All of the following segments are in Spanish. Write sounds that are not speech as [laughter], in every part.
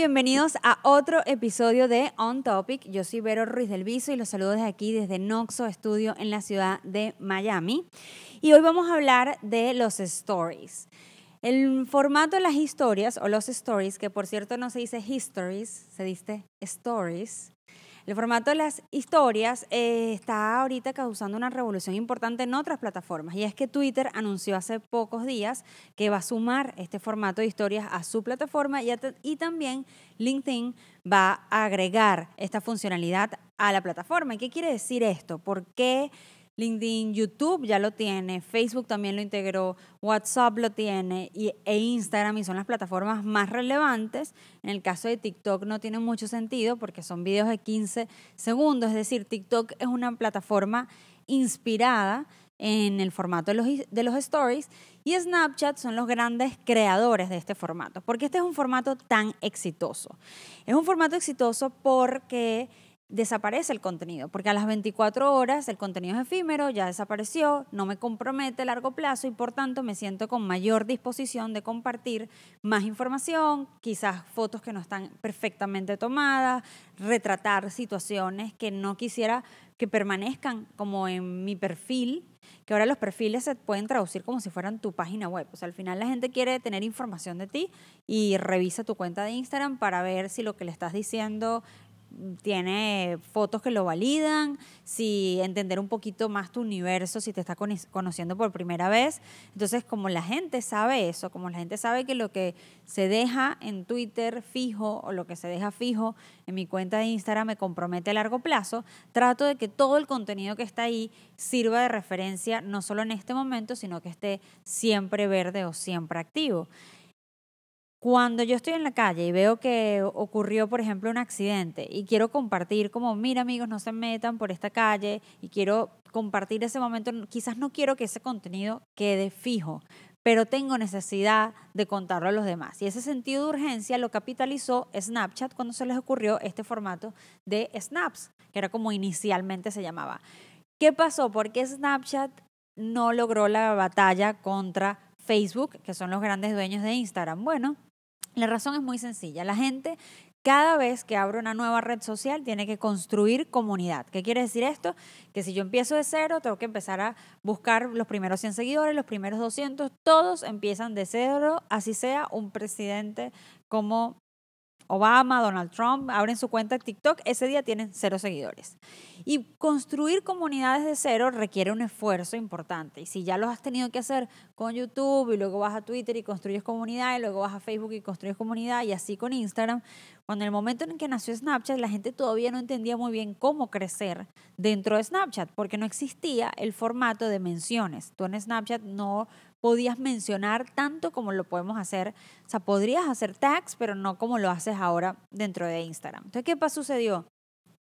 Bienvenidos a otro episodio de On Topic. Yo soy Vero Ruiz del Viso y los saludo desde aquí, desde Noxo Studio en la ciudad de Miami. Y hoy vamos a hablar de los stories. El formato de las historias o los stories, que por cierto no se dice histories, se dice stories, el formato de las historias eh, está ahorita causando una revolución importante en otras plataformas y es que Twitter anunció hace pocos días que va a sumar este formato de historias a su plataforma y, también LinkedIn va a agregar esta funcionalidad a la plataforma. ¿Y qué quiere decir esto? ¿Por qué? LinkedIn, YouTube ya lo tiene, Facebook también lo integró, WhatsApp lo tiene y, e Instagram y son las plataformas más relevantes. En el caso de TikTok no tiene mucho sentido porque son videos de 15 segundos, es decir, TikTok es una plataforma inspirada en el formato de los, de los stories y Snapchat son los grandes creadores de este formato. porque este es un formato tan exitoso? Es un formato exitoso porque desaparece el contenido, porque a las 24 horas el contenido es efímero, ya desapareció, no me compromete a largo plazo y por tanto me siento con mayor disposición de compartir más información, quizás fotos que no están perfectamente tomadas, retratar situaciones que no quisiera que permanezcan como en mi perfil, que ahora los perfiles se pueden traducir como si fueran tu página web. O sea, al final la gente quiere tener información de ti y revisa tu cuenta de Instagram para ver si lo que le estás diciendo tiene fotos que lo validan, si entender un poquito más tu universo, si te está conociendo por primera vez. Entonces, como la gente sabe eso, como la gente sabe que lo que se deja en Twitter fijo o lo que se deja fijo en mi cuenta de Instagram me compromete a largo plazo, trato de que todo el contenido que está ahí sirva de referencia no solo en este momento, sino que esté siempre verde o siempre activo. Cuando yo estoy en la calle y veo que ocurrió, por ejemplo, un accidente y quiero compartir como, mira amigos, no se metan por esta calle y quiero compartir ese momento, quizás no quiero que ese contenido quede fijo, pero tengo necesidad de contarlo a los demás. Y ese sentido de urgencia lo capitalizó Snapchat cuando se les ocurrió este formato de Snaps, que era como inicialmente se llamaba. ¿Qué pasó? Porque Snapchat no logró la batalla contra Facebook, que son los grandes dueños de Instagram. Bueno, la razón es muy sencilla. La gente cada vez que abre una nueva red social tiene que construir comunidad. ¿Qué quiere decir esto? Que si yo empiezo de cero, tengo que empezar a buscar los primeros 100 seguidores, los primeros 200, todos empiezan de cero, así sea un presidente como Obama, Donald Trump, abren su cuenta de TikTok, ese día tienen cero seguidores. Y construir comunidades de cero requiere un esfuerzo importante. Y si ya lo has tenido que hacer con YouTube y luego vas a Twitter y construyes comunidad y luego vas a Facebook y construyes comunidad y así con Instagram, cuando el momento en que nació Snapchat la gente todavía no entendía muy bien cómo crecer dentro de Snapchat porque no existía el formato de menciones. Tú en Snapchat no podías mencionar tanto como lo podemos hacer. O sea, podrías hacer tags, pero no como lo haces ahora dentro de Instagram. Entonces, ¿qué pasó? sucedió?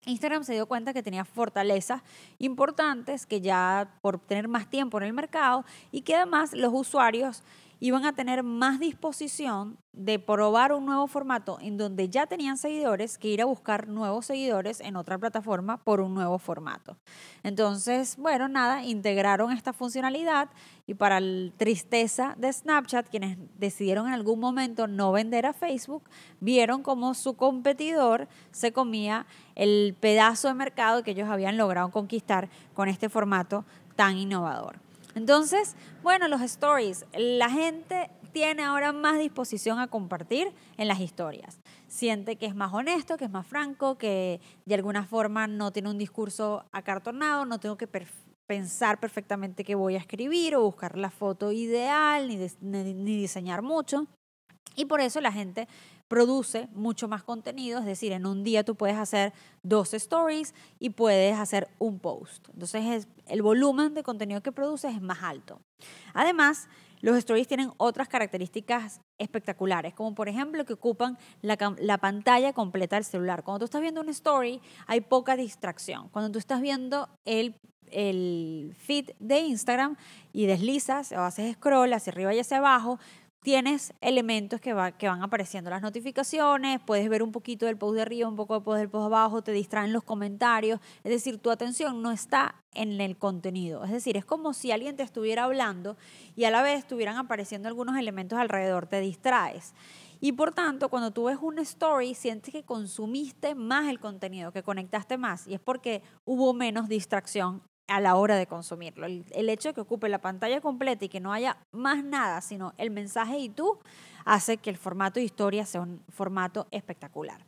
Instagram se dio cuenta que tenía fortalezas importantes, que ya por tener más tiempo en el mercado y que además los usuarios iban a tener más disposición de probar un nuevo formato en donde ya tenían seguidores que ir a buscar nuevos seguidores en otra plataforma por un nuevo formato. Entonces, bueno, nada, integraron esta funcionalidad y para la tristeza de Snapchat, quienes decidieron en algún momento no vender a Facebook, vieron como su competidor se comía el pedazo de mercado que ellos habían logrado conquistar con este formato tan innovador. Entonces, bueno, los stories, la gente tiene ahora más disposición a compartir en las historias. Siente que es más honesto, que es más franco, que de alguna forma no tiene un discurso acartonado, no tengo que pensar perfectamente qué voy a escribir o buscar la foto ideal, ni, ni diseñar mucho. Y por eso la gente produce mucho más contenido, es decir, en un día tú puedes hacer dos stories y puedes hacer un post. Entonces el volumen de contenido que produces es más alto. Además, los stories tienen otras características espectaculares, como por ejemplo que ocupan la, la, pantalla completa del celular. Cuando tú estás viendo un story, hay poca distracción. Cuando tú estás viendo el feed de Instagram y deslizas o haces scroll hacia arriba y hacia abajo, tienes elementos que, va, que van apareciendo, las notificaciones, puedes ver un poquito del post de arriba, un poco del post de abajo, te distraen los comentarios, es decir, tu atención no está en el contenido, es decir, es como si alguien te estuviera hablando y a la vez estuvieran apareciendo algunos elementos alrededor, te distraes. Y por tanto, cuando tú ves una story, sientes que consumiste más el contenido, que conectaste más. Y es porque hubo menos distracción a la hora de consumirlo. El, hecho de que ocupe la pantalla completa y que no haya más nada, sino el mensaje y tú, hace que el formato de historia sea un formato espectacular.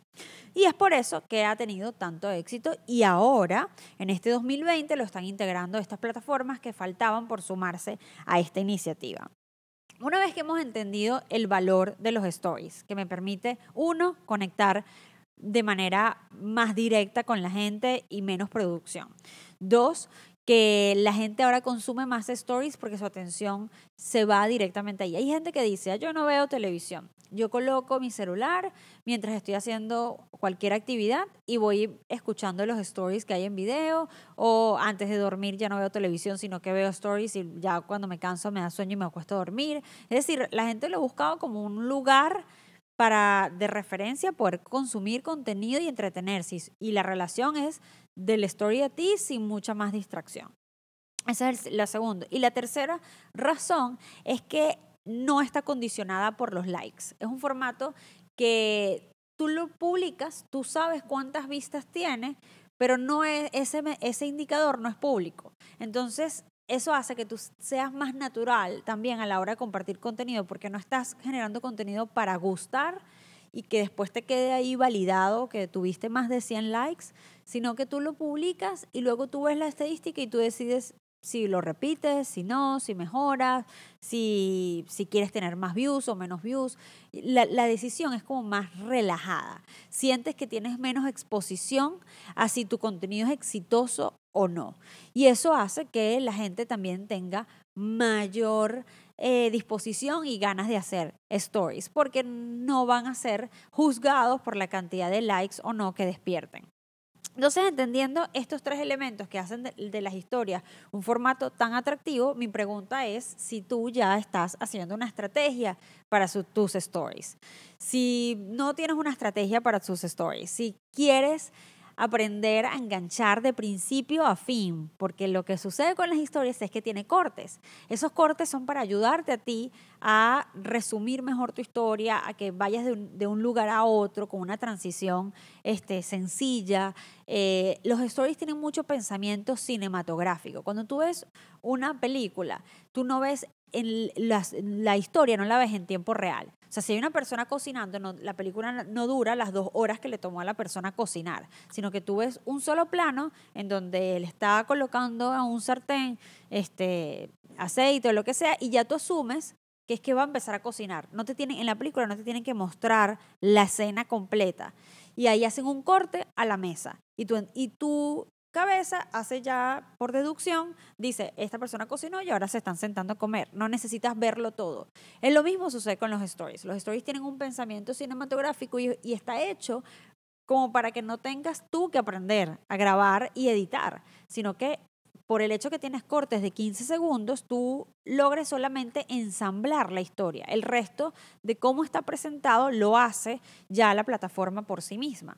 Y es por eso que ha tenido tanto éxito y ahora, en este 2020, lo están integrando estas plataformas que faltaban por sumarse a esta iniciativa. Una vez que hemos entendido el valor de los stories, que me permite, uno, conectar de manera más directa con la gente y menos producción. Dos, que la gente ahora consume más stories porque su atención se va directamente ahí. Hay gente que dice, ah, yo no veo televisión, yo coloco mi celular mientras estoy haciendo cualquier actividad y voy escuchando los stories que hay en video o antes de dormir ya no veo televisión, sino que veo stories y ya cuando me canso me da sueño y me acuesto a dormir. Es decir, la gente lo ha buscado como un lugar para de referencia poder consumir contenido y entretenerse. Y la relación es del story a ti sin mucha más distracción. Esa es la segunda. Y la tercera razón es que no está condicionada por los likes. Es un formato que tú lo publicas, tú sabes cuántas vistas tiene, pero no es, ese, ese indicador no es público. Entonces, eso hace que tú seas más natural también a la hora de compartir contenido, porque no estás generando contenido para gustar y que después te quede ahí validado que tuviste más de 100 likes, sino que tú lo publicas y luego tú ves la estadística y tú decides si lo repites, si no, si mejoras, si, si quieres tener más views o menos views. La, la, decisión es como más relajada. Sientes que tienes menos exposición a si tu contenido es exitoso o no. Y eso hace que la gente también tenga mayor eh, disposición y ganas de hacer stories, porque no van a ser juzgados por la cantidad de likes o no que despierten. Entonces, entendiendo estos tres elementos que hacen de, las historias un formato tan atractivo, mi pregunta es si tú ya estás haciendo una estrategia para tus stories. Si no tienes una estrategia para tus stories, si quieres aprender a enganchar de principio a fin, porque lo que sucede con las historias es que tiene cortes. Esos cortes son para ayudarte a ti a resumir mejor tu historia, a que vayas de un, lugar a otro con una transición este, sencilla. Eh, los stories tienen mucho pensamiento cinematográfico. Cuando tú ves una película, tú no ves en la historia, no la ves en tiempo real. O sea, si hay una persona cocinando, la película no dura las dos horas que le tomó a la persona cocinar, sino que tú ves un solo plano en donde él está colocando a un sartén este, aceite o lo que sea y ya tú asumes que es que va a empezar a cocinar. No te tienen, en la película no te tienen que mostrar la escena completa. Y ahí hacen un corte a la mesa. Y tú cabeza hace ya por deducción, dice, esta persona cocinó y ahora se están sentando a comer. No necesitas verlo todo. Es lo mismo sucede con los stories. Los stories tienen un pensamiento cinematográfico y, y está hecho como para que no tengas tú que aprender a grabar y editar, sino que por el hecho que tienes cortes de 15 segundos, tú logres solamente ensamblar la historia. El resto de cómo está presentado lo hace ya la plataforma por sí misma.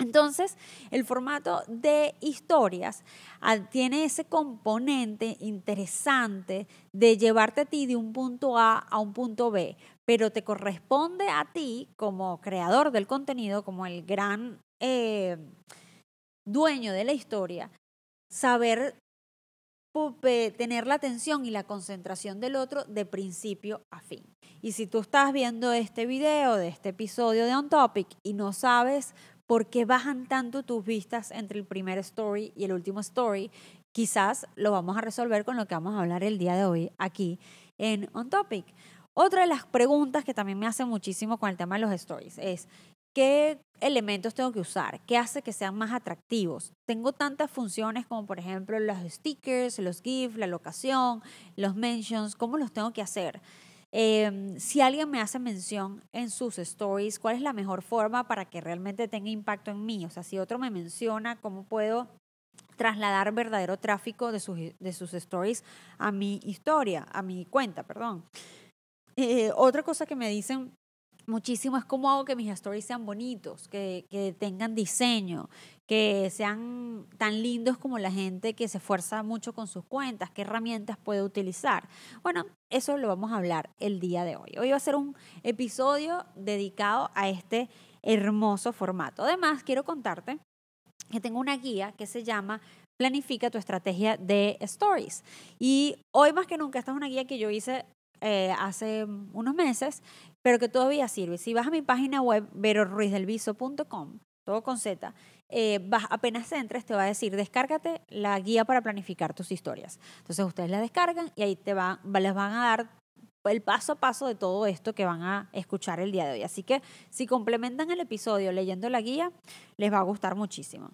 Entonces, el formato de historias ah, tiene ese componente interesante de llevarte a ti de un punto A a un punto B, pero te corresponde a ti como creador del contenido, como el gran eh, dueño de la historia, saber tener la atención y la concentración del otro de principio a fin. Y si tú estás viendo este video de este episodio de On Topic y no sabes ¿por qué bajan tanto tus vistas entre el primer story y el último story? Quizás lo vamos a resolver con lo que vamos a hablar el día de hoy aquí en On Topic. Otra de las preguntas que también me hace muchísimo con el tema de los stories es, ¿qué elementos tengo que usar? ¿Qué hace que sean más atractivos? Tengo tantas funciones como por ejemplo los stickers, los GIFs, la locación, los mentions, ¿cómo los tengo que hacer? Em, si alguien me hace mención en sus stories, ¿cuál es la mejor forma para que realmente tenga impacto en mí? O sea, si otro me menciona, ¿cómo puedo trasladar verdadero tráfico de sus, de sus stories a mi historia, a mi cuenta, perdón? Eh, otra cosa que me dicen muchísimo es cómo hago que mis stories sean bonitos, que, que tengan diseño, que sean tan lindos como la gente que se esfuerza mucho con sus cuentas, qué herramientas puede utilizar. Bueno, eso lo vamos a hablar el día de hoy. Hoy va a ser un episodio dedicado a este hermoso formato. Además, quiero contarte que tengo una guía que se llama Planifica tu estrategia de stories. Y hoy más que nunca, esta es una guía que yo hice eh, hace unos meses, pero que todavía sirve. Si vas a mi página web, veroruizdelviso.com, todo con Z, eh, vas, apenas entres te va a decir, descárgate la guía para planificar tus historias. Entonces ustedes la descargan y ahí te va, les van a dar el paso a paso de todo esto que van a escuchar el día de hoy. Así que si complementan el episodio leyendo la guía, les va a gustar muchísimo.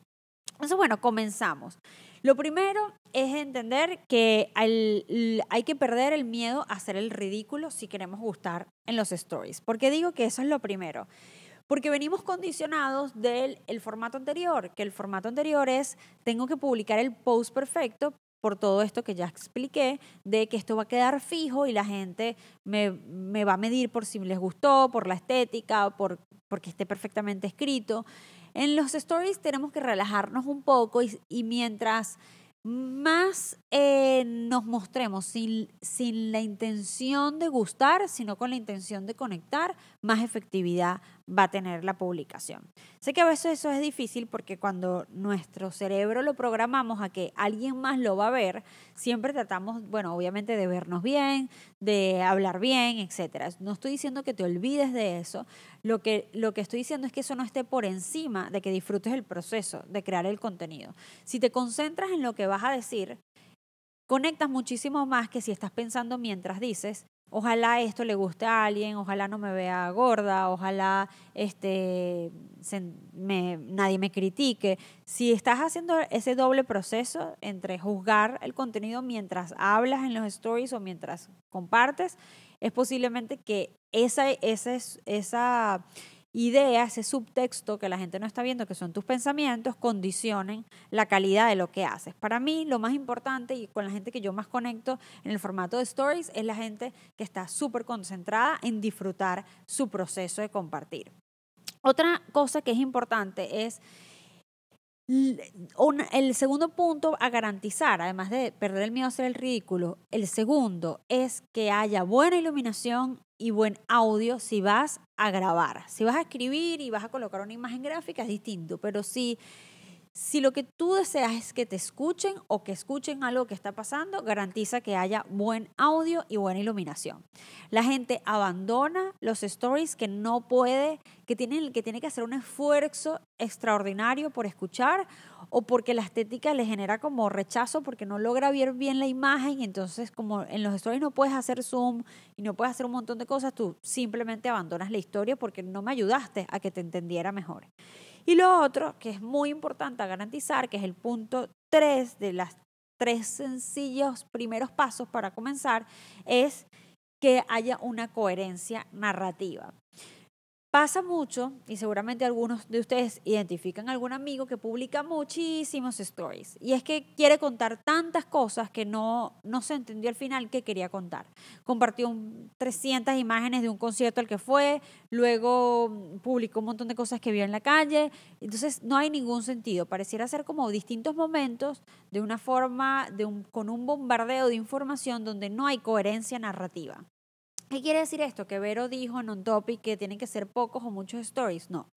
Entonces, bueno, comenzamos. Lo primero es entender que hay que perder el miedo a hacer el ridículo si queremos gustar en los stories. ¿Por qué digo que eso es lo primero? Porque venimos condicionados del el formato anterior, que el formato anterior es, tengo que publicar el post perfecto por todo esto que ya expliqué, de que esto va a quedar fijo y la gente me, me va a medir por si les gustó, por la estética, por, porque esté perfectamente escrito. En los stories tenemos que relajarnos un poco y, mientras más eh, nos mostremos sin, sin la intención de gustar, sino con la intención de conectar, más efectividad va a tener la publicación. Sé que a veces eso es difícil porque cuando nuestro cerebro lo programamos a que alguien más lo va a ver, siempre tratamos, bueno, obviamente de vernos bien, de hablar bien, etcétera. No estoy diciendo que te olvides de eso, lo que, lo que estoy diciendo es que eso no esté por encima de que disfrutes el proceso de crear el contenido. Si te concentras en lo que vas a decir, conectas muchísimo más que si estás pensando mientras dices, Ojalá esto le guste a alguien, ojalá no me vea gorda, ojalá este, nadie me critique. Si estás haciendo ese doble proceso entre juzgar el contenido mientras hablas en los stories o mientras compartes, es posiblemente que esa, esa, esa idea, ese subtexto que la gente no está viendo, que son tus pensamientos, condicionen la calidad de lo que haces. Para mí, lo más importante y con la gente que yo más conecto en el formato de stories es la gente que está súper concentrada en disfrutar su proceso de compartir. Otra cosa que es importante es el segundo punto a garantizar, además de perder el miedo a hacer el ridículo, el segundo es que haya buena iluminación y buen audio si vas a grabar. Si vas a escribir y vas a colocar una imagen gráfica es distinto, pero si si lo que tú deseas es que te escuchen o que escuchen algo que está pasando, garantiza que haya buen audio y buena iluminación. La gente abandona los stories que no puede, que tiene, que hacer un esfuerzo extraordinario por escuchar o porque la estética le genera como rechazo porque no logra ver bien la imagen entonces como en los stories no puedes hacer zoom y no puedes hacer un montón de cosas, tú simplemente abandonas la historia porque no me ayudaste a que te entendiera mejor. Y lo otro, que es muy importante garantizar, que es el punto 3 de las tres sencillos primeros pasos para comenzar, es que haya una coherencia narrativa. Pasa mucho, y seguramente algunos de ustedes identifican algún amigo que publica muchísimos stories. Y es que quiere contar tantas cosas que no, no se entendió al final qué quería contar. Compartió 300 imágenes de un concierto al que fue, luego publicó un montón de cosas que vio en la calle. Entonces no hay ningún sentido. Pareciera ser como distintos momentos de una forma, de un, con un bombardeo de información donde no hay coherencia narrativa. ¿Qué quiere decir esto? Que Vero dijo en un topic que tienen que ser pocos o muchos stories. No.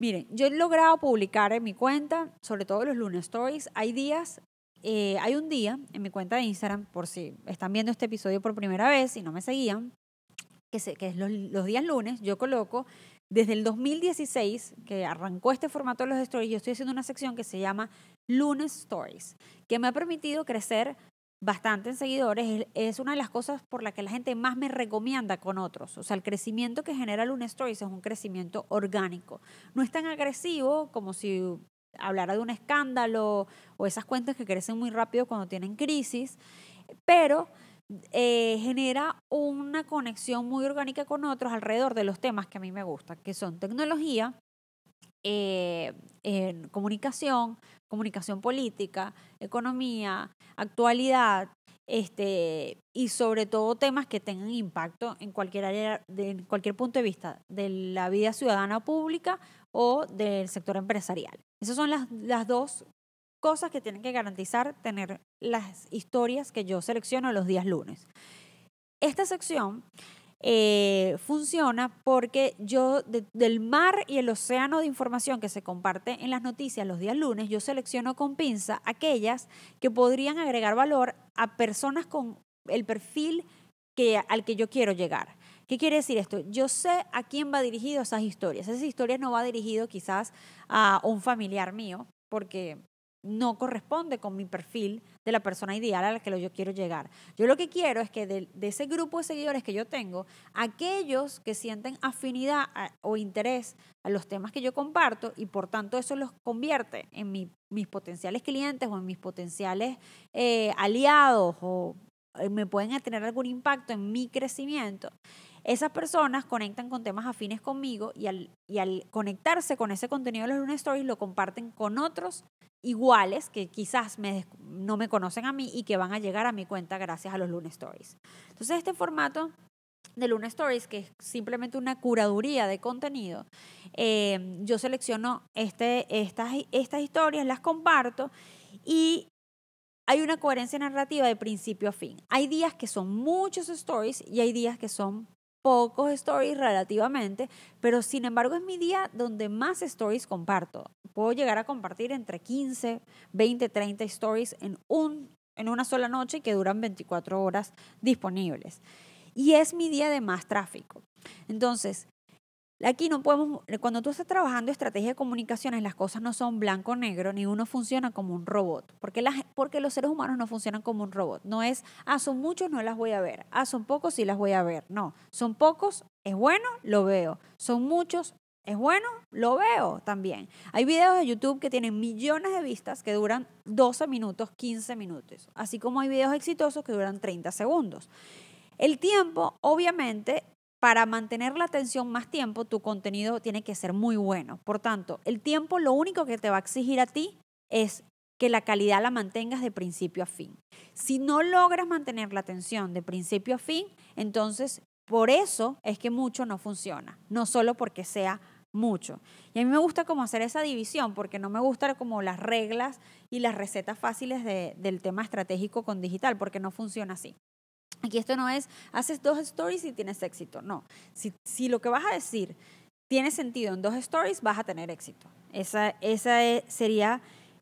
Miren, yo he logrado publicar en mi cuenta, sobre todo los lunes stories. Hay días, eh, hay un día en mi cuenta de Instagram, por si están viendo este episodio por primera vez y no me seguían, que, sé, que es los, los días lunes, yo coloco desde el 2016, que arrancó este formato de los stories, yo estoy haciendo una sección que se llama Lunes Stories, que me ha permitido crecer bastante en seguidores, es una de las cosas por las que la gente más me recomienda con otros. O sea, el crecimiento que genera Luna Stories es un crecimiento orgánico. No es tan agresivo como si hablara de un escándalo o esas cuentas que crecen muy rápido cuando tienen crisis, pero eh, genera una conexión muy orgánica con otros alrededor de los temas que a mí me gustan, que son tecnología, eh, comunicación, comunicación política, economía, actualidad, este, y sobre todo temas que tengan impacto en cualquier área, de, en cualquier punto de vista de la vida ciudadana pública o del sector empresarial. Esas son las, las dos cosas que tienen que garantizar tener las historias que yo selecciono los días lunes. Esta sección eh, funciona porque yo del mar y el océano de información que se comparte en las noticias los días lunes, yo selecciono con pinza aquellas que podrían agregar valor a personas con el perfil que, al que yo quiero llegar. ¿Qué quiere decir esto? Yo sé a quién va dirigido esas historias. Esas historias no va dirigido quizás a un familiar mío, porque no corresponde con mi perfil de la persona ideal a la que yo quiero llegar. Yo lo que quiero es que de, ese grupo de seguidores que yo tengo, aquellos que sienten afinidad o interés a los temas que yo comparto y por tanto eso los convierte en mis potenciales clientes o en mis potenciales eh, aliados o eh, me pueden tener algún impacto en mi crecimiento. Esas personas conectan con temas afines conmigo y al, y al conectarse con ese contenido de los Luna Stories lo comparten con otros iguales que quizás no me conocen a mí y que van a llegar a mi cuenta gracias a los Luna Stories. Entonces este formato de Luna Stories, que es simplemente una curaduría de contenido, eh, yo selecciono este, estas, estas historias, las comparto y hay una coherencia narrativa de principio a fin. Hay días que son muchos stories y hay días que son pocos stories relativamente, pero sin embargo es mi día donde más stories comparto. Puedo llegar a compartir entre 15, 20, 30 stories en, un, en una sola noche que duran 24 horas disponibles. Y es mi día de más tráfico. Entonces, Aquí no podemos, cuando tú estás trabajando estrategia de comunicaciones, las cosas no son blanco o negro, ni uno funciona como un robot, porque, porque los seres humanos no funcionan como un robot. No es, ah, son muchos, no las voy a ver, ah, son pocos, sí las voy a ver. No, son pocos, es bueno, lo veo. Son muchos, es bueno, lo veo también. Hay videos de YouTube que tienen millones de vistas que duran 12 minutos, 15 minutos, así como hay videos exitosos que duran 30 segundos. El tiempo, obviamente, para mantener la atención más tiempo, tu contenido tiene que ser muy bueno. Por tanto, el tiempo lo único que te va a exigir a ti es que la calidad la mantengas de principio a fin. Si no logras mantener la atención de principio a fin, entonces por eso es que mucho no funciona, no solo porque sea mucho. Y a mí me gusta como hacer esa división, porque no me gustan como las reglas y las recetas fáciles del tema estratégico con digital, porque no funciona así. Aquí esto no es, haces dos stories y tienes éxito. No, si, si lo que vas a decir tiene sentido en dos stories, vas a tener éxito. Esa, esa sería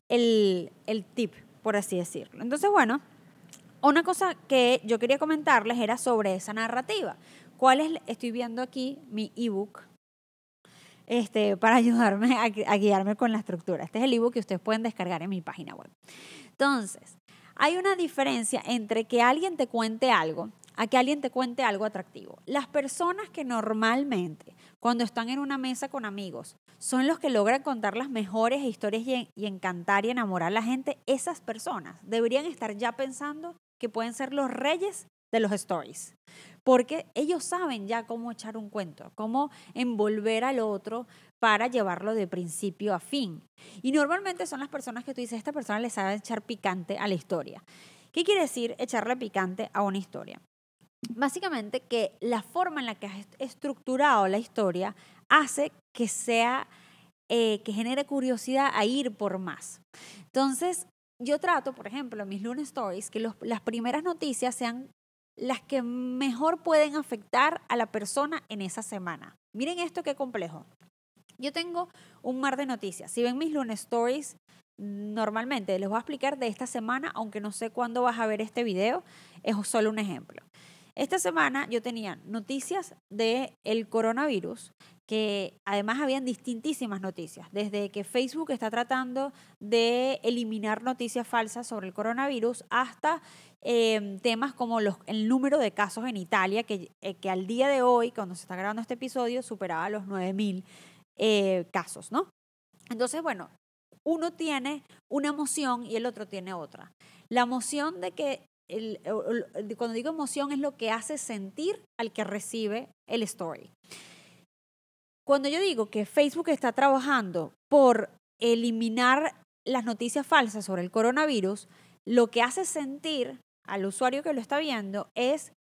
el, el tip, por así decirlo. Entonces, bueno, una cosa que yo quería comentarles era sobre esa narrativa. ¿Cuál es? Estoy viendo aquí mi ebook este, para ayudarme a, a guiarme con la estructura. Este es el ebook que ustedes pueden descargar en mi página web. Entonces, hay una diferencia entre que alguien te cuente algo a que alguien te cuente algo atractivo. Las personas que normalmente, cuando están en una mesa con amigos, son los que logran contar las mejores historias y, encantar y enamorar a la gente, esas personas deberían estar ya pensando que pueden ser los reyes de los stories porque ellos saben ya cómo echar un cuento, cómo envolver al otro para llevarlo de principio a fin. Y normalmente son las personas que tú dices, esta persona le sabe echar picante a la historia. ¿Qué quiere decir echarle picante a una historia? Básicamente que la forma en la que has estructurado la historia hace que sea, eh, que genere curiosidad a ir por más. Entonces, yo trato, por ejemplo, en mis lunes stories, que las primeras noticias sean las que mejor pueden afectar a la persona en esa semana. Miren esto qué complejo. Yo tengo un mar de noticias. Si ven mis lunes stories, normalmente les voy a explicar de esta semana, aunque no sé cuándo vas a ver este video, es solo un ejemplo. Esta semana yo tenía noticias del el coronavirus, que además habían distintísimas noticias, desde que Facebook está tratando de eliminar noticias falsas sobre el coronavirus hasta Em, temas como el número de casos en Italia, que, eh, al día de hoy, cuando se está grabando este episodio, superaba los 9.000 eh, casos, ¿no? Entonces, bueno, uno tiene una emoción y el otro tiene otra. La emoción de que, cuando digo emoción, es lo que hace sentir al que recibe el story. Cuando yo digo que Facebook está trabajando por eliminar las noticias falsas sobre el coronavirus, lo que hace sentir al usuario que lo está viendo es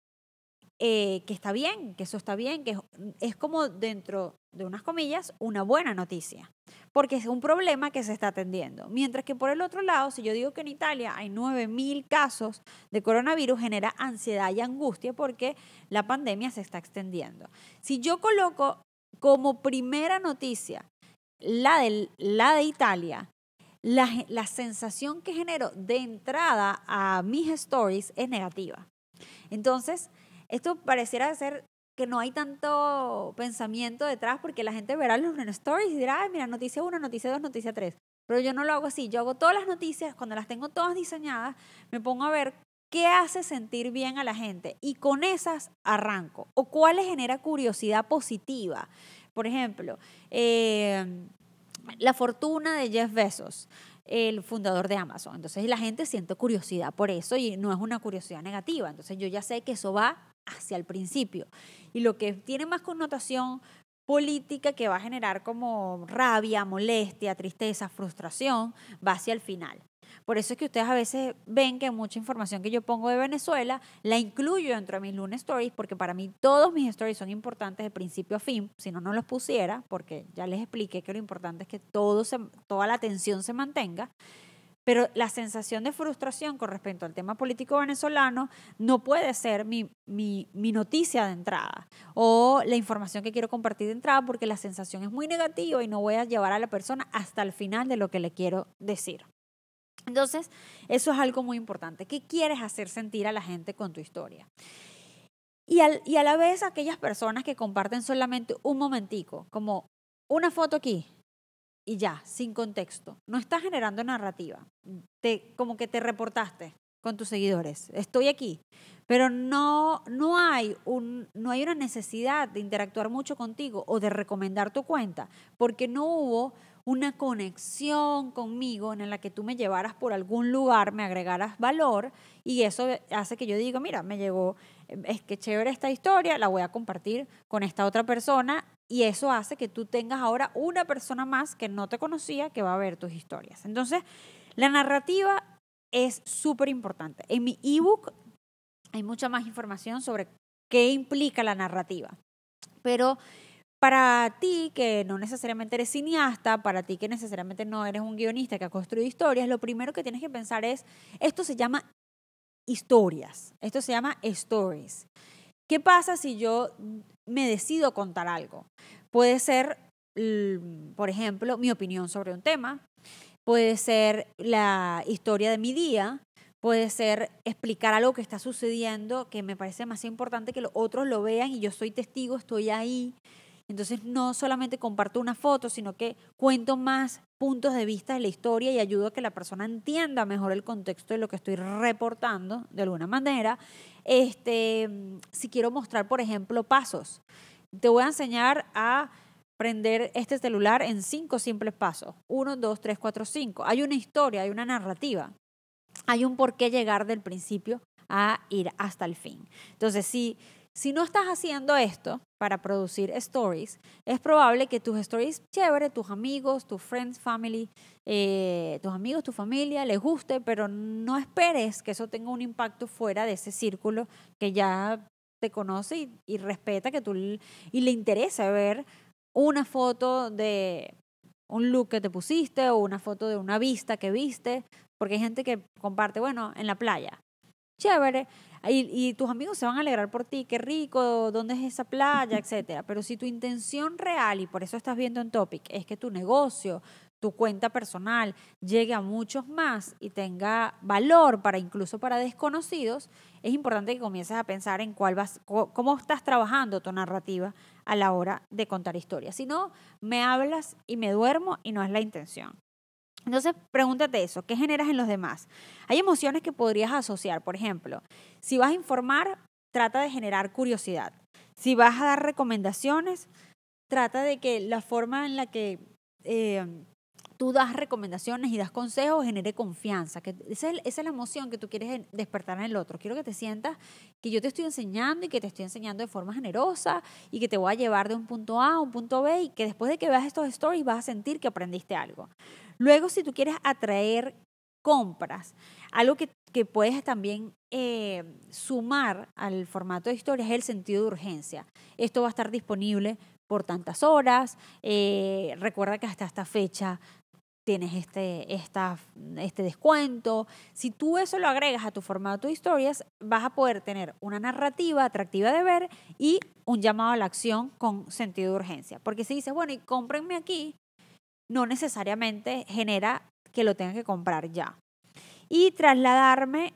eh, que está bien, que eso está bien, que es, como dentro de unas comillas una buena noticia, porque es un problema que se está atendiendo. Mientras que por el otro lado, si yo digo que en Italia hay 9.000 casos de coronavirus, genera ansiedad y angustia porque la pandemia se está extendiendo. Si yo coloco como primera noticia la de, la de Italia, la, la sensación que genero de entrada a mis stories es negativa. Entonces, esto pareciera ser que no hay tanto pensamiento detrás porque la gente verá los stories y dirá, mira, noticia 1, noticia 2, noticia 3. Pero yo no lo hago así, yo hago todas las noticias, cuando las tengo todas diseñadas, me pongo a ver qué hace sentir bien a la gente y con esas arranco. O cuál les genera curiosidad positiva. Por ejemplo, eh, la fortuna de Jeff Bezos el fundador de Amazon. Entonces la gente siente curiosidad por eso y no es una curiosidad negativa. Entonces yo ya sé que eso va hacia el principio. Y lo que tiene más connotación política que va a generar como rabia, molestia, tristeza, frustración, va hacia el final. Por eso es que ustedes a veces ven que mucha información que yo pongo de Venezuela la incluyo dentro de mis lunes stories, porque para mí todos mis stories son importantes de principio a fin. Si no, no los pusiera, porque ya les expliqué que lo importante es que todo toda la atención se mantenga. Pero la sensación de frustración con respecto al tema político venezolano no puede ser mi, mi, mi, noticia de entrada o la información que quiero compartir de entrada porque la sensación es muy negativa y no voy a llevar a la persona hasta el final de lo que le quiero decir. Entonces, eso es algo muy importante. ¿Qué quieres hacer sentir a la gente con tu historia? Y, y a la vez aquellas personas que comparten solamente un momentico, como una foto aquí, y ya, sin contexto. No estás generando narrativa. Te, como que te reportaste con tus seguidores. Estoy aquí. Pero no, no, hay un, no hay una necesidad de interactuar mucho contigo o de recomendar tu cuenta, porque no hubo una conexión conmigo en la que tú me llevaras por algún lugar, me agregaras valor y eso hace que yo diga, mira, me llegó, es que chévere esta historia, la voy a compartir con esta otra persona y eso hace que tú tengas ahora una persona más que no te conocía que va a ver tus historias. Entonces, la narrativa es súper importante. En mi ebook hay mucha más información sobre qué implica la narrativa. Pero para ti que no necesariamente eres cineasta, para ti que necesariamente no eres un guionista que ha construido historias, lo primero que tienes que pensar es, esto se llama historias, esto se llama stories. ¿Qué pasa si yo me decido contar algo? Puede ser, por ejemplo, mi opinión sobre un tema, puede ser la historia de mi día, puede ser explicar algo que está sucediendo que me parece más importante que los otros lo vean y yo soy testigo, estoy ahí. Entonces no solamente comparto una foto, sino que cuento más puntos de vista de la historia y ayudo a que la persona entienda mejor el contexto de lo que estoy reportando de alguna manera. Este, si quiero mostrar, por ejemplo, pasos, te voy a enseñar a prender este celular en cinco simples pasos. Uno, dos, tres, cuatro, cinco. Hay una historia, hay una narrativa. Hay un por qué llegar del principio a ir hasta el fin. Entonces, si si no estás haciendo esto para producir stories, es probable que tus stories chévere, tus amigos, tus friends, family, eh, tus amigos, tu familia les guste, pero no esperes que eso tenga un impacto fuera de ese círculo que ya te conoce y, respeta que tú y le interesa ver una foto de un look que te pusiste o una foto de una vista que viste, porque hay gente que comparte, bueno, en la playa. Chévere, y, tus amigos se van a alegrar por ti, qué rico, dónde es esa playa, [laughs] etcétera. Pero si tu intención real, y por eso estás viendo en Topic, es que tu negocio, tu cuenta personal llegue a muchos más y tenga valor para incluso para desconocidos, es importante que comiences a pensar en cuál vas, cómo estás trabajando tu narrativa a la hora de contar historias. Si no, me hablas y me duermo y no es la intención. Entonces, pregúntate eso, ¿qué generas en los demás? Hay emociones que podrías asociar, por ejemplo, si vas a informar, trata de generar curiosidad. Si vas a dar recomendaciones, trata de que la forma en la que eh, tú das recomendaciones y das consejos genere confianza. Que esa, es, la emoción que tú quieres despertar en el otro. Quiero que te sientas que yo te estoy enseñando y que te estoy enseñando de forma generosa y que te voy a llevar de un punto A a un punto B y que después de que veas estos stories vas a sentir que aprendiste algo. Luego, si tú quieres atraer compras, algo que, que puedes también eh, sumar al formato de historia es el sentido de urgencia. Esto va a estar disponible por tantas horas. Eh, recuerda que hasta esta fecha tienes este, este descuento. Si tú eso lo agregas a tu formato de historias, vas a poder tener una narrativa atractiva de ver y un llamado a la acción con sentido de urgencia. Porque si dices, bueno, y cómprenme aquí, no necesariamente genera que lo tenga que comprar ya. Y trasladarme,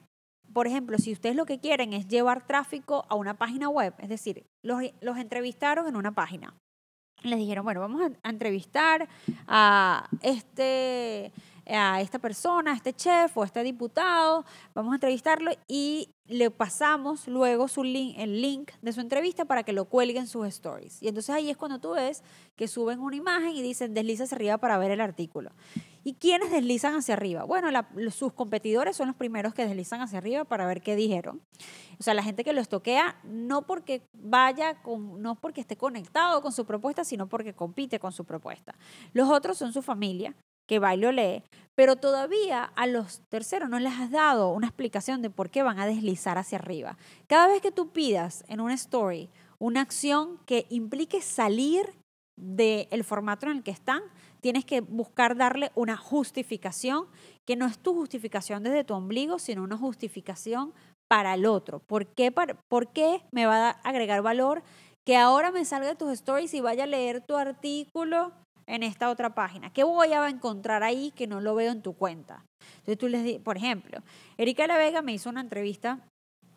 por ejemplo, si ustedes lo que quieren es llevar tráfico a una página web, es decir, los, los entrevistaron en una página les dijeron, bueno, vamos a, entrevistar a este a esta persona, a este chef o a este diputado, vamos a entrevistarlo y le pasamos luego su link, el link de su entrevista para que lo cuelguen sus stories. Y entonces ahí es cuando tú ves que suben una imagen y dicen desliza hacia arriba para ver el artículo. ¿Y quiénes deslizan hacia arriba? Bueno, sus competidores son los primeros que deslizan hacia arriba para ver qué dijeron. O sea, la gente que lo estoquea no porque vaya, con, no porque esté conectado con su propuesta, sino porque compite con su propuesta. Los otros son su familia, que va y lo lee, pero todavía a los terceros no les has dado una explicación de por qué van a deslizar hacia arriba. Cada vez que tú pidas en una story una acción que implique salir del formato en el que están, tienes que buscar darle una justificación que no es tu justificación desde tu ombligo, sino una justificación para el otro. ¿Por qué, ¿Por qué me va a agregar valor que ahora me salga de tus stories y vaya a leer tu artículo en esta otra página? ¿Qué voy a encontrar ahí que no lo veo en tu cuenta? Entonces tú les di, por ejemplo, Erika La Vega me hizo una entrevista,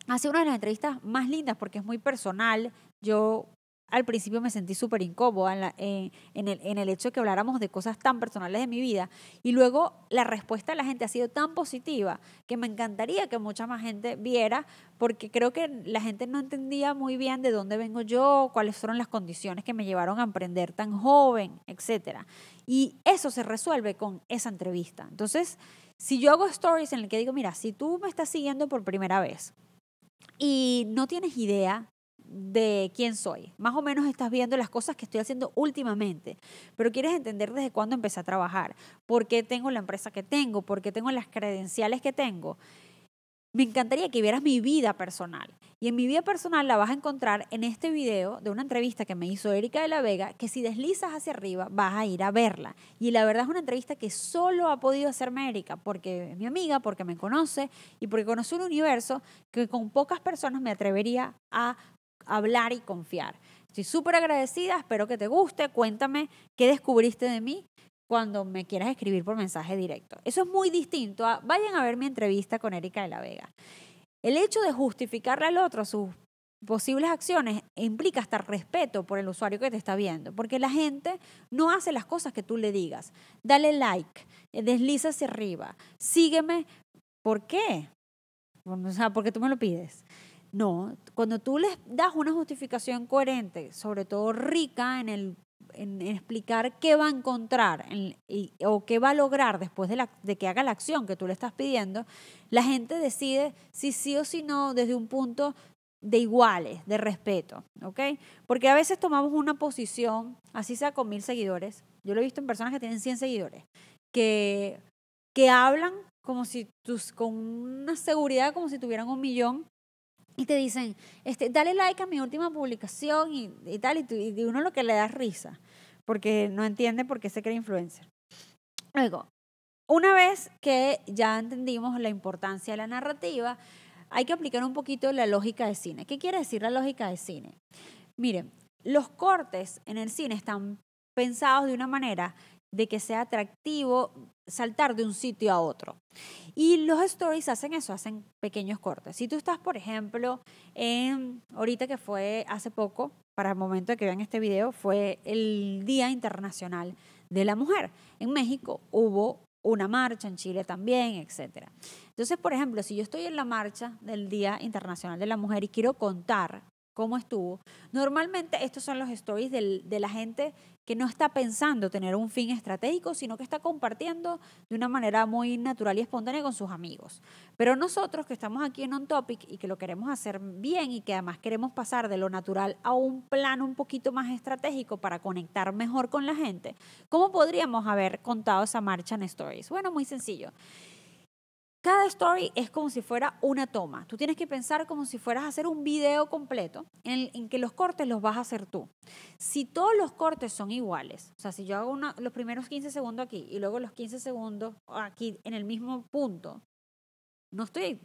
hace una de las entrevistas más lindas porque es muy personal. Yo al principio me sentí súper incómoda en, el, hecho de que habláramos de cosas tan personales de mi vida. Y luego la respuesta de la gente ha sido tan positiva que me encantaría que mucha más gente viera, porque creo que la gente no entendía muy bien de dónde vengo yo, cuáles fueron las condiciones que me llevaron a emprender tan joven, etc. Y eso se resuelve con esa entrevista. Entonces, si yo hago stories en el que digo, mira, si tú me estás siguiendo por primera vez, y no tienes idea de quién soy. Más o menos estás viendo las cosas que estoy haciendo últimamente, pero quieres entender desde cuándo empecé a trabajar, por qué tengo la empresa que tengo, por qué tengo las credenciales que tengo. Me encantaría que vieras mi vida personal. Y en mi vida personal la vas a encontrar en este video de una entrevista que me hizo Erika de la Vega, que si deslizas hacia arriba vas a ir a verla. Y la verdad es una entrevista que solo ha podido hacerme Erika, porque es mi amiga, porque me conoce y porque conoce un universo que con pocas personas me atrevería a hablar y confiar. Estoy súper agradecida, espero que te guste, cuéntame qué descubriste de mí cuando me quieras escribir por mensaje directo. Eso es muy distinto vayan a ver mi entrevista con Erika de la Vega. El hecho de justificarle al otro sus posibles acciones implica hasta respeto por el usuario que te está viendo, porque la gente no hace las cosas que tú le digas. Dale like, desliza hacia arriba, sígueme. ¿Por qué? O sea, porque tú me lo pides. No, cuando tú les das una justificación coherente, sobre todo rica en, el, en explicar qué va a encontrar o qué va a lograr después de, que haga la acción que tú le estás pidiendo, la gente decide si sí o si no desde un punto de iguales, de respeto, ¿ok? Porque a veces tomamos una posición, así sea con mil seguidores, yo lo he visto en personas que tienen 100 seguidores, que, que hablan como si tus, con una seguridad como si tuvieran un millón y te dicen, este, dale like a mi última publicación y, tal, y, y uno lo que le da risa, porque no entiende por qué se cree influencer. Luego, una vez que ya entendimos la importancia de la narrativa, hay que aplicar un poquito la lógica de cine. ¿Qué quiere decir la lógica de cine? Miren, los cortes en el cine están pensados de una manera de que sea atractivo saltar de un sitio a otro. Y los stories hacen eso, hacen pequeños cortes. Si tú estás, por ejemplo, en, ahorita que fue hace poco, para el momento de que vean este video, fue el Día Internacional de la Mujer. En México hubo una marcha, en Chile también, etc. Entonces, por ejemplo, si yo estoy en la marcha del Día Internacional de la Mujer y quiero contar cómo estuvo. Normalmente estos son los stories de la gente que no está pensando tener un fin estratégico, sino que está compartiendo de una manera muy natural y espontánea con sus amigos. Pero nosotros que estamos aquí en On Topic y que lo queremos hacer bien y que además queremos pasar de lo natural a un plano un poquito más estratégico para conectar mejor con la gente, ¿cómo podríamos haber contado esa marcha en stories? Bueno, muy sencillo. Cada story es como si fuera una toma. Tú tienes que pensar como si fueras a hacer un video completo en, en que los cortes los vas a hacer tú. Si todos los cortes son iguales, o sea, si yo hago los primeros 15 segundos aquí y luego los 15 segundos aquí en el mismo punto, no estoy,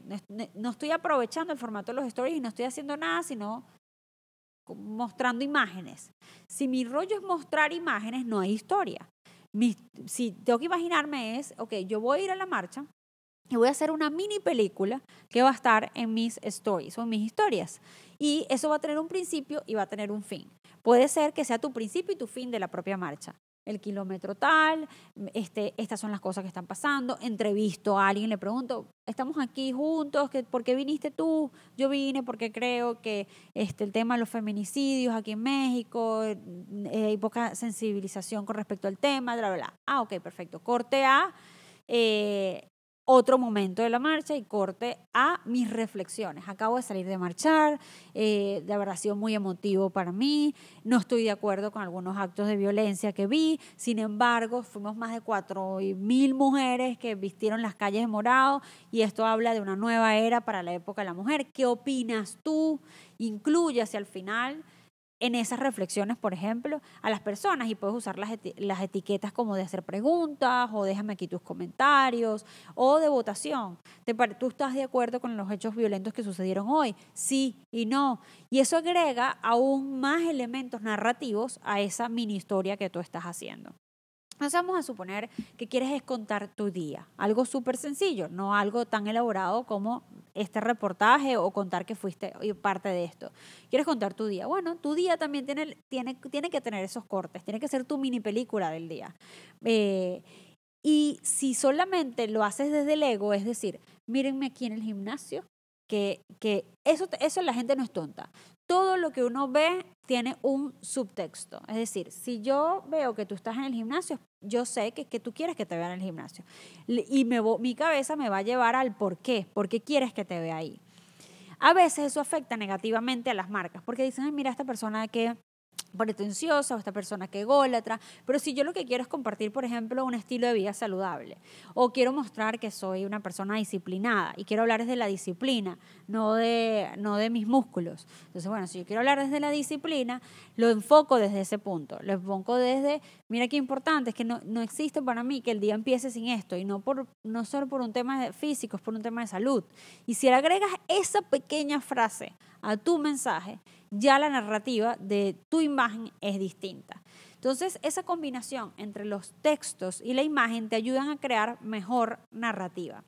no estoy aprovechando el formato de los stories y no estoy haciendo nada, sino mostrando imágenes. Si mi rollo es mostrar imágenes, no hay historia. si tengo que imaginarme es, ok, yo voy a ir a la marcha, y voy a hacer una mini película que va a estar en mis stories o en mis historias. Y eso va a tener un principio y va a tener un fin. Puede ser que sea tu principio y tu fin de la propia marcha. El kilómetro tal, este, estas son las cosas que están pasando. Entrevisto a alguien, le pregunto, estamos aquí juntos, ¿por qué viniste tú? Yo vine porque creo que este, el tema de los feminicidios aquí en México, eh, hay poca sensibilización con respecto al tema, bla, bla, bla. Ah, ok, perfecto. Corte A. Eh, otro momento de la marcha y corte a mis reflexiones. Acabo de salir de marchar, eh, de haber sido muy emotivo para mí, no estoy de acuerdo con algunos actos de violencia que vi, sin embargo, fuimos más de cuatro mil mujeres que vistieron las calles de morado y esto habla de una nueva era para la época de la mujer. ¿Qué opinas tú? Incluye hacia el final en esas reflexiones, por ejemplo, a las personas y puedes usar las, las etiquetas como de hacer preguntas o déjame aquí tus comentarios o de votación. ¿Tú estás de acuerdo con los hechos violentos que sucedieron hoy? Sí y no. Y eso agrega aún más elementos narrativos a esa mini historia que tú estás haciendo. Entonces vamos a suponer que quieres contar tu día, algo súper sencillo, no algo tan elaborado como este reportaje o contar que fuiste parte de esto. Quieres contar tu día. Bueno, tu día también tiene, tiene, tiene que tener esos cortes, tiene que ser tu mini película del día. Eh, y si solamente lo haces desde el ego, es decir, mírenme aquí en el gimnasio, que, que eso, eso la gente no es tonta todo lo que uno ve tiene un subtexto. Es decir, si yo veo que tú estás en el gimnasio, yo sé que, que tú quieres que te vean en el gimnasio. Y mi cabeza me va a llevar al por qué, por qué quieres que te vea ahí. A veces eso afecta negativamente a las marcas, porque dicen, mira, esta persona que pretenciosa o esta persona que ególatra, pero si yo lo que quiero es compartir, por ejemplo, un estilo de vida saludable o quiero mostrar que soy una persona disciplinada y quiero hablar desde la disciplina, no de, no de mis músculos. Entonces, bueno, si yo quiero hablar desde la disciplina, lo enfoco desde ese punto, lo enfoco desde, mira qué importante, es que no, no existe para mí que el día empiece sin esto y no, por, no solo por un tema físico, es por un tema de salud. Y si le agregas esa pequeña frase a tu mensaje, ya la narrativa de tu imagen es distinta. Entonces, esa combinación entre los textos y la imagen te ayudan a crear mejor narrativa.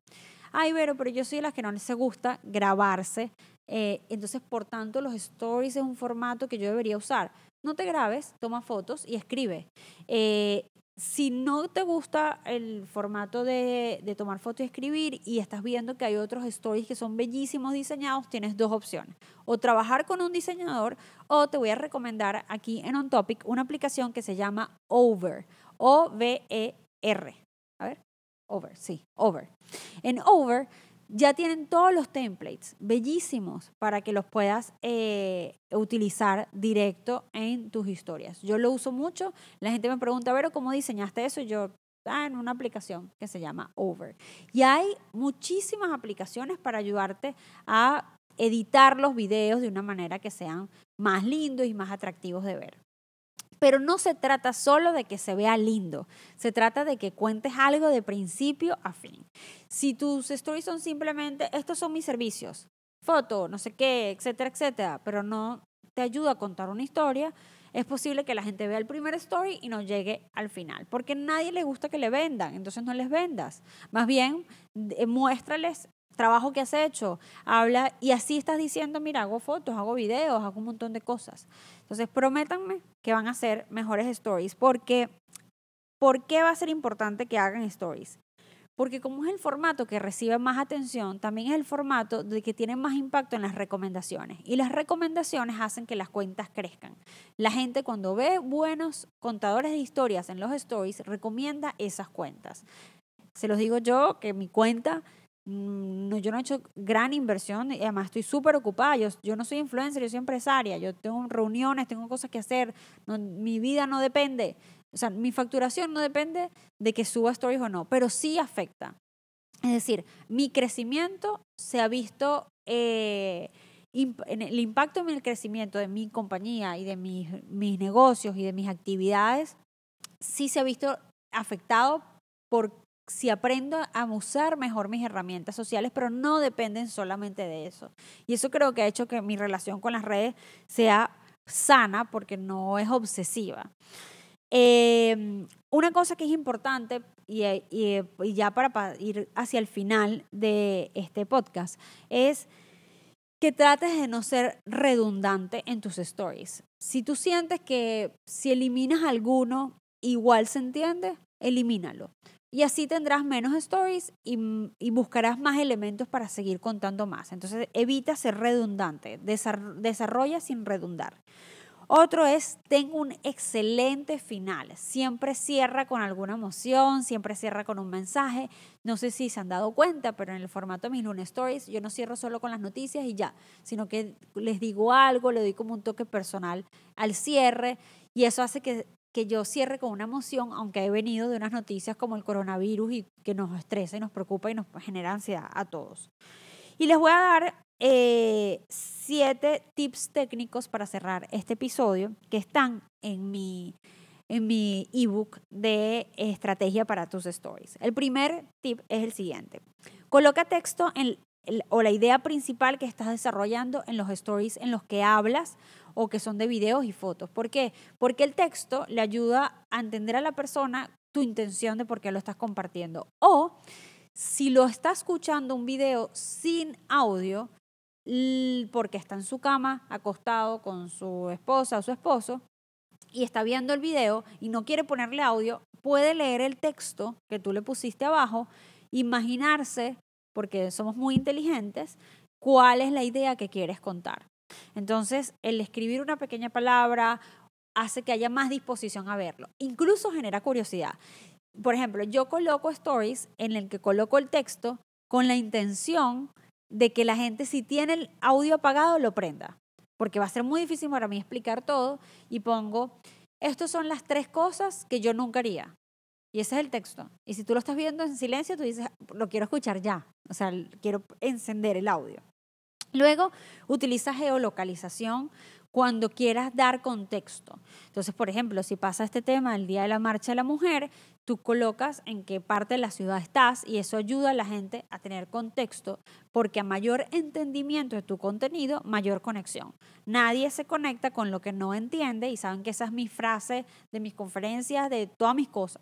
Ay, Vero, pero yo soy de las que no les gusta grabarse. Eh, entonces, por tanto, los stories es un formato que yo debería usar. No te grabes, toma fotos y escribe. Eh, si no te gusta el formato de, tomar foto y escribir y estás viendo que hay otros stories que son bellísimos diseñados, tienes dos opciones. O trabajar con un diseñador o te voy a recomendar aquí en On Topic una aplicación que se llama Over. O-V-E-R. A ver, Over, sí, Over. En Over ya tienen todos los templates bellísimos para que los puedas eh, utilizar directo en tus historias. Yo lo uso mucho. La gente me pregunta, ver ¿cómo diseñaste eso? Y yo, ah, en una aplicación que se llama Over. Y hay muchísimas aplicaciones para ayudarte a editar los videos de una manera que sean más lindos y más atractivos de ver. Pero no se trata solo de que se vea lindo, se trata de que cuentes algo de principio a fin. Si tus stories son simplemente, estos son mis servicios, foto, no sé qué, etcétera, etcétera, pero no te ayuda a contar una historia, es posible que la gente vea el primer story y no llegue al final, porque a nadie le gusta que le vendan, entonces no les vendas. Más bien, muéstrales trabajo que has hecho, habla y así estás diciendo, mira, hago fotos, hago videos, hago un montón de cosas. Entonces, prométanme que van a hacer mejores stories, porque ¿por qué va a ser importante que hagan stories? Porque como es el formato que recibe más atención, también es el formato de que tiene más impacto en las recomendaciones. Y las recomendaciones hacen que las cuentas crezcan. La gente cuando ve buenos contadores de historias en los stories, recomienda esas cuentas. Se los digo yo, que mi cuenta no, yo no he hecho gran inversión y además estoy súper ocupada. Yo, yo, no soy influencer, yo soy empresaria. Yo tengo reuniones, tengo cosas que hacer. mi vida no depende. O sea, mi facturación no depende de que suba stories o no, pero sí afecta. Es decir, mi crecimiento se ha visto, eh, el impacto en el crecimiento de mi compañía y de mis, mis negocios y de mis actividades, sí se ha visto afectado por si aprendo a usar mejor mis herramientas sociales, pero no dependen solamente de eso. Y eso creo que ha hecho que mi relación con las redes sea sana porque no es obsesiva. Em, una cosa que es importante, y, y, ya para, ir hacia el final de este podcast, es que trates de no ser redundante en tus stories. Si tú sientes que si eliminas alguno, igual se entiende, elimínalo. Y así tendrás menos stories y, y, buscarás más elementos para seguir contando más. Entonces evita ser redundante, desarrolla sin redundar. Otro es, tengo un excelente final. Siempre cierra con alguna emoción, siempre cierra con un mensaje. No sé si se han dado cuenta, pero en el formato de mis Lunes Stories yo no cierro solo con las noticias y ya, sino que les digo algo, le doy como un toque personal al cierre y eso hace que, que yo cierre con una emoción, aunque he venido de unas noticias como el coronavirus y que nos estresa y nos preocupa y nos genera ansiedad a todos. Y les voy a dar eh, siete tips técnicos para cerrar este episodio que están en mi en mi ebook de estrategia para tus stories. El primer tip es el siguiente. Coloca texto en, o la idea principal que estás desarrollando en los stories en los que hablas o que son de videos y fotos. ¿Por qué? Porque el texto le ayuda a entender a la persona tu intención de por qué lo estás compartiendo. O si lo está escuchando un video sin audio, porque está en su cama acostado con su esposa o su esposo y está viendo el video y no quiere ponerle audio, puede leer el texto que tú le pusiste abajo, imaginarse, porque somos muy inteligentes, cuál es la idea que quieres contar. Entonces, el escribir una pequeña palabra hace que haya más disposición a verlo. Incluso genera curiosidad. Por ejemplo, yo coloco stories en el que coloco el texto con la intención de que la gente si tiene el audio apagado lo prenda, porque va a ser muy difícil para mí explicar todo y pongo, estas son las tres cosas que yo nunca haría. Y ese es el texto. Y si tú lo estás viendo en silencio, tú dices, lo quiero escuchar ya. O sea, quiero encender el audio. Luego, utiliza geolocalización cuando quieras dar contexto. Entonces, por ejemplo, si pasa este tema el Día de la Marcha de la Mujer, tú colocas en qué parte de la ciudad estás y eso ayuda a la gente a tener contexto porque a mayor entendimiento de tu contenido, mayor conexión. Nadie se conecta con lo que no entiende y saben que esa es mi frase de mis conferencias, de todas mis cosas.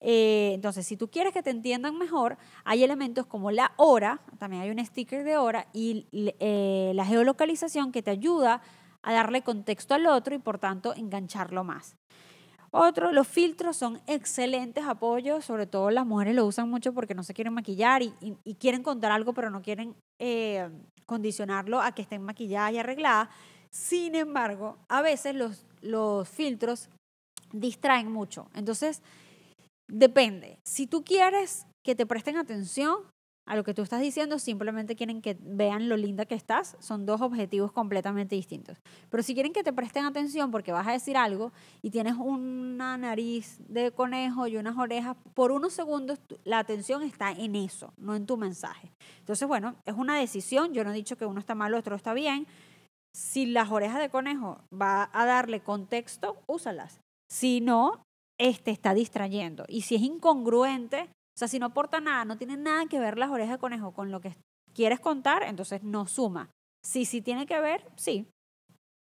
Eh, entonces, si tú quieres que te entiendan mejor, hay elementos como la hora, también hay un sticker de hora y eh, la geolocalización que te ayuda a darle contexto al otro y por tanto engancharlo más. Otro, los filtros son excelentes apoyos, sobre todo las mujeres lo usan mucho porque no se quieren maquillar y, quieren contar algo, pero no quieren eh, condicionarlo a que estén maquilladas y arregladas. Sin embargo, a veces los, los filtros distraen mucho. Entonces, depende. Si tú quieres que te presten atención, a lo que tú estás diciendo, simplemente quieren que vean lo linda que estás. Son dos objetivos completamente distintos. Pero si quieren que te presten atención porque vas a decir algo y tienes una nariz de conejo y unas orejas, por unos segundos la atención está en eso, no en tu mensaje. Entonces, bueno, es una decisión. Yo no he dicho que uno está mal, otro está bien. Si las orejas de conejo va a darle contexto, úsalas. Si no, este está distrayendo. Y si es incongruente, o sea, si no aporta nada, no tiene nada que ver las orejas de conejo con lo que quieres contar, entonces no suma. Si sí tiene que ver, sí.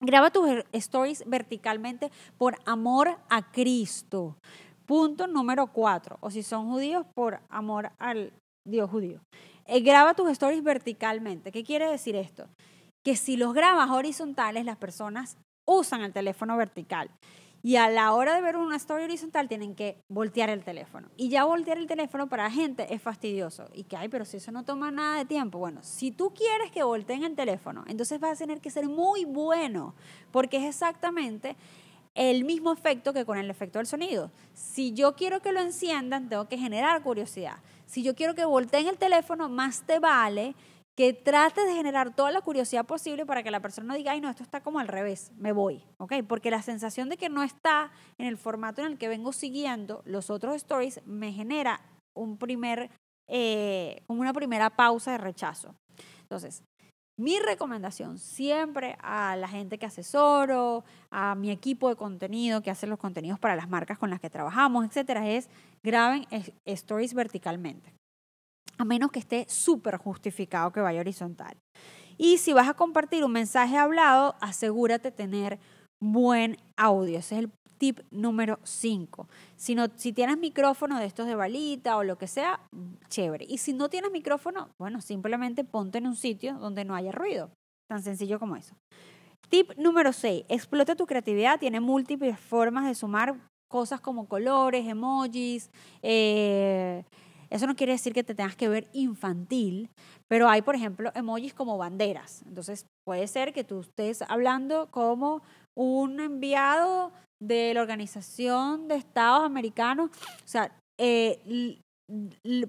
Graba tus er, stories verticalmente por amor a Cristo. Punto número cuatro. O si son judíos, por amor al Dios judío. Eh, graba tus stories verticalmente. ¿Qué quiere decir esto? Que si los grabas horizontales, las personas usan el teléfono vertical. Y a la hora de ver una story horizontal tienen que voltear el teléfono. Y ya voltear el teléfono para la gente es fastidioso. Y que, ay, pero si eso no toma nada de tiempo. Bueno, si tú quieres que volteen el teléfono, entonces vas a tener que ser muy bueno, porque es exactamente el mismo efecto que con el efecto del sonido. Si yo quiero que lo enciendan, tengo que generar curiosidad. Si yo quiero que volteen el teléfono, más te vale que trate de generar toda la curiosidad posible para que la persona no diga, ay, no, esto está como al revés, me voy, ¿ok? Porque la sensación de que no está en el formato en el que vengo siguiendo los otros stories me genera un primer eh, una primera pausa de rechazo. Entonces, mi recomendación siempre a la gente que asesoro, a mi equipo de contenido que hace los contenidos para las marcas con las que trabajamos, etcétera, es graben stories verticalmente. A menos que esté súper justificado que vaya horizontal. Y si vas a compartir un mensaje hablado, asegúrate tener buen audio. Ese es el tip número 5. Si, si tienes micrófono de estos de balita o lo que sea, chévere. Y si no tienes micrófono, bueno, simplemente ponte en un sitio donde no haya ruido. Tan sencillo como eso. Tip número 6. Explota tu creatividad. Tiene múltiples formas de sumar cosas como colores, emojis. Eh, eso no quiere decir que te tengas que ver infantil, pero hay, por ejemplo, emojis como banderas. Entonces, puede ser que tú estés hablando como un enviado de la Organización de Estados Americanos, o sea, eh,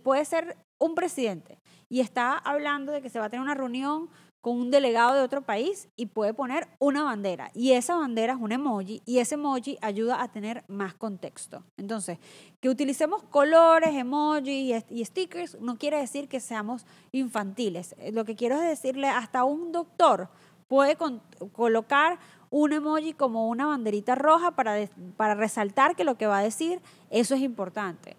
puede ser un presidente y está hablando de que se va a tener una reunión con un delegado de otro país y puede poner una bandera. Y esa bandera es un emoji y ese emoji ayuda a tener más contexto. Entonces, que utilicemos colores, emojis y stickers no quiere decir que seamos infantiles. Lo que quiero es decirle, hasta un doctor puede colocar un emoji como una banderita roja para, para resaltar que lo que va a decir, eso es importante.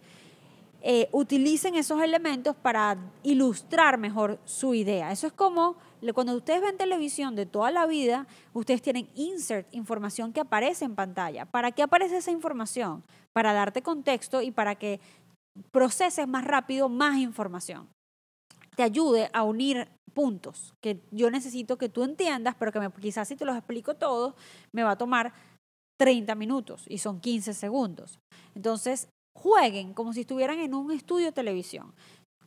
Eh, utilicen esos elementos para ilustrar mejor su idea. Eso es como cuando ustedes ven televisión de toda la vida, ustedes tienen insert, información que aparece en pantalla. ¿Para qué aparece esa información? Para darte contexto y para que proceses más rápido más información. Te ayude a unir puntos que yo necesito que tú entiendas, pero que quizás si te los explico todos, me va a tomar 30 minutos y son 15 segundos. Entonces, jueguen como si estuvieran en un estudio de televisión.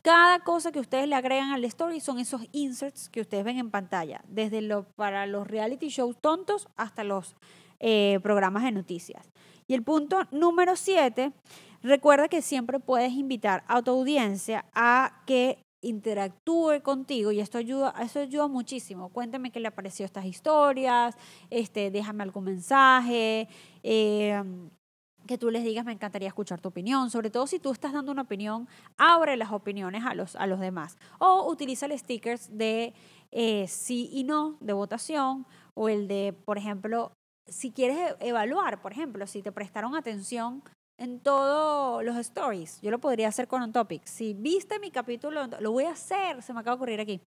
Cada cosa que ustedes le agregan al story son esos inserts que ustedes ven en pantalla, desde lo, para los reality shows tontos hasta los eh, programas de noticias. Y el punto número 7, recuerda que siempre puedes invitar a tu audiencia a que interactúe contigo y esto ayuda, eso ayuda muchísimo. Cuéntame qué le pareció estas historias, este, déjame algún mensaje, eh, que tú les digas, me encantaría escuchar tu opinión, sobre todo si tú estás dando una opinión, abre las opiniones a los, a los demás. O utiliza el stickers de eh, sí y no, de votación, o el de, por ejemplo, si quieres e-, evaluar, por ejemplo, si te prestaron atención en todos los stories. Yo lo podría hacer con un topic. Si viste mi capítulo, lo voy a hacer, se me acaba de ocurrir aquí.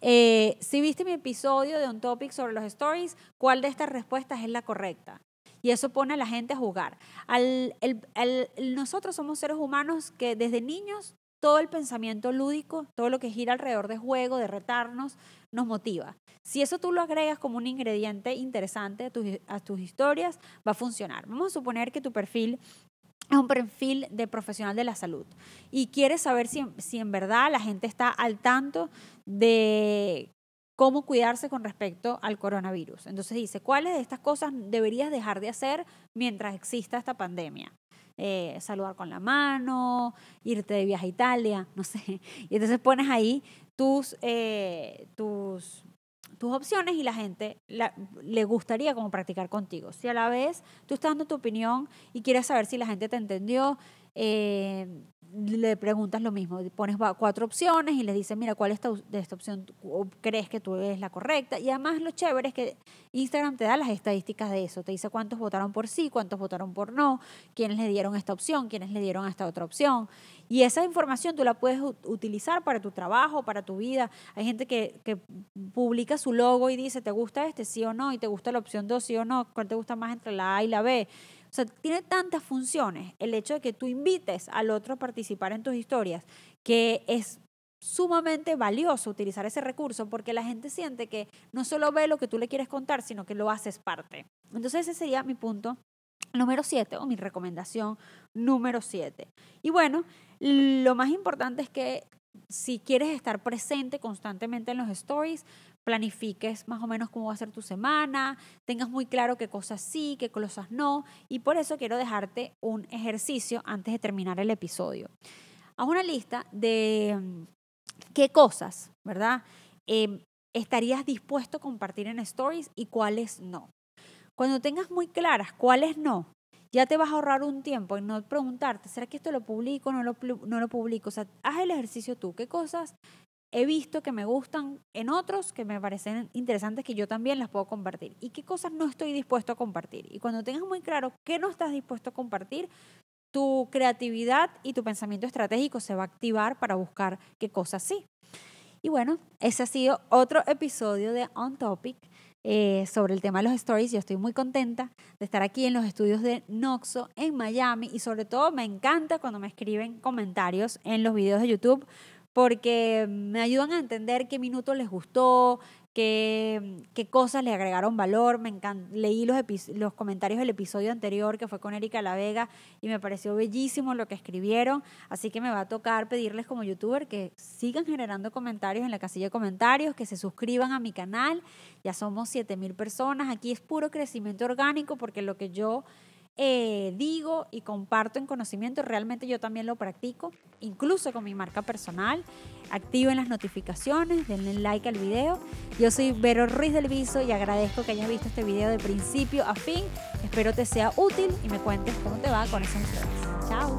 Eh, si viste mi episodio de un topic sobre los stories, ¿cuál de estas respuestas es la correcta? Y eso pone a la gente a jugar. Nosotros somos seres humanos que desde niños todo el pensamiento lúdico, todo lo que gira alrededor de juego, de retarnos, nos motiva. Si eso tú lo agregas como un ingrediente interesante a tus, historias, va a funcionar. Vamos a suponer que tu perfil es un perfil de profesional de la salud y quieres saber si en verdad la gente está al tanto de cómo cuidarse con respecto al coronavirus. Entonces dice, ¿cuáles de estas cosas deberías dejar de hacer mientras exista esta pandemia? Eh, saludar con la mano, irte de viaje a Italia, [laughs] no sé. Y entonces pones ahí tus, eh, tus tus opciones y la gente le gustaría como practicar contigo. Si a la vez tú estás dando tu opinión y quieres saber si la gente te entendió, eh, le preguntas lo mismo, pones cuatro opciones y le dices, mira, ¿cuál esta, de esta opción crees que tú es la correcta? Y además lo chévere es que Instagram te da las estadísticas de eso, te dice cuántos votaron por sí, cuántos votaron por no, quiénes le dieron esta opción, quiénes le dieron esta otra opción. Y esa información tú la puedes utilizar para tu trabajo, para tu vida. Hay gente que, que publica su logo y dice, ¿te gusta este sí o no? Y te gusta la opción 2 sí o no, ¿cuál te gusta más entre la A y la B? O sea, tiene tantas funciones el hecho de que tú invites al otro a participar en tus historias, que es sumamente valioso utilizar ese recurso porque la gente siente que no solo ve lo que tú le quieres contar, sino que lo haces parte. Entonces ese sería mi punto número 7 o mi recomendación número 7. Y bueno, lo más importante es que si quieres estar presente constantemente en los stories, planifiques más o menos cómo va a ser tu semana, tengas muy claro qué cosas sí, qué cosas no, y por eso quiero dejarte un ejercicio antes de terminar el episodio. Haz una lista de mm, qué cosas, ¿verdad? Em, estarías dispuesto a compartir en stories y cuáles no. Cuando tengas muy claras cuáles no ya te vas a ahorrar un tiempo en no preguntarte, ¿será que esto lo publico o no lo, no lo publico? O sea, haz el ejercicio tú. ¿Qué cosas he visto que me gustan en otros, que me parecen interesantes, que yo también las puedo compartir? ¿Y qué cosas no estoy dispuesto a compartir? Y cuando tengas muy claro qué no estás dispuesto a compartir, tu creatividad y tu pensamiento estratégico se va a activar para buscar qué cosas sí. Y bueno, ese ha sido otro episodio de On Topic. Eh, sobre el tema de los stories. Yo estoy muy contenta de estar aquí en los estudios de Noxo en Miami y sobre todo me encanta cuando me escriben comentarios en los videos de YouTube porque me ayudan a entender qué minuto les gustó, qué, qué cosas le agregaron valor. Me leí los, los comentarios del episodio anterior que fue con Erika La Vega y me pareció bellísimo lo que escribieron. Así que me va a tocar pedirles como youtuber que sigan generando comentarios en la casilla de comentarios, que se suscriban a mi canal. Ya somos 7000 personas. Aquí es puro crecimiento orgánico porque lo que yo eh, digo y comparto en conocimiento, realmente yo también lo practico, incluso con mi marca personal. Activen las notificaciones, denle like al video. Yo soy Vero Ruiz del Viso y agradezco que hayas visto este video de principio a fin. Espero te sea útil y me cuentes cómo te va con esos tres. Chao.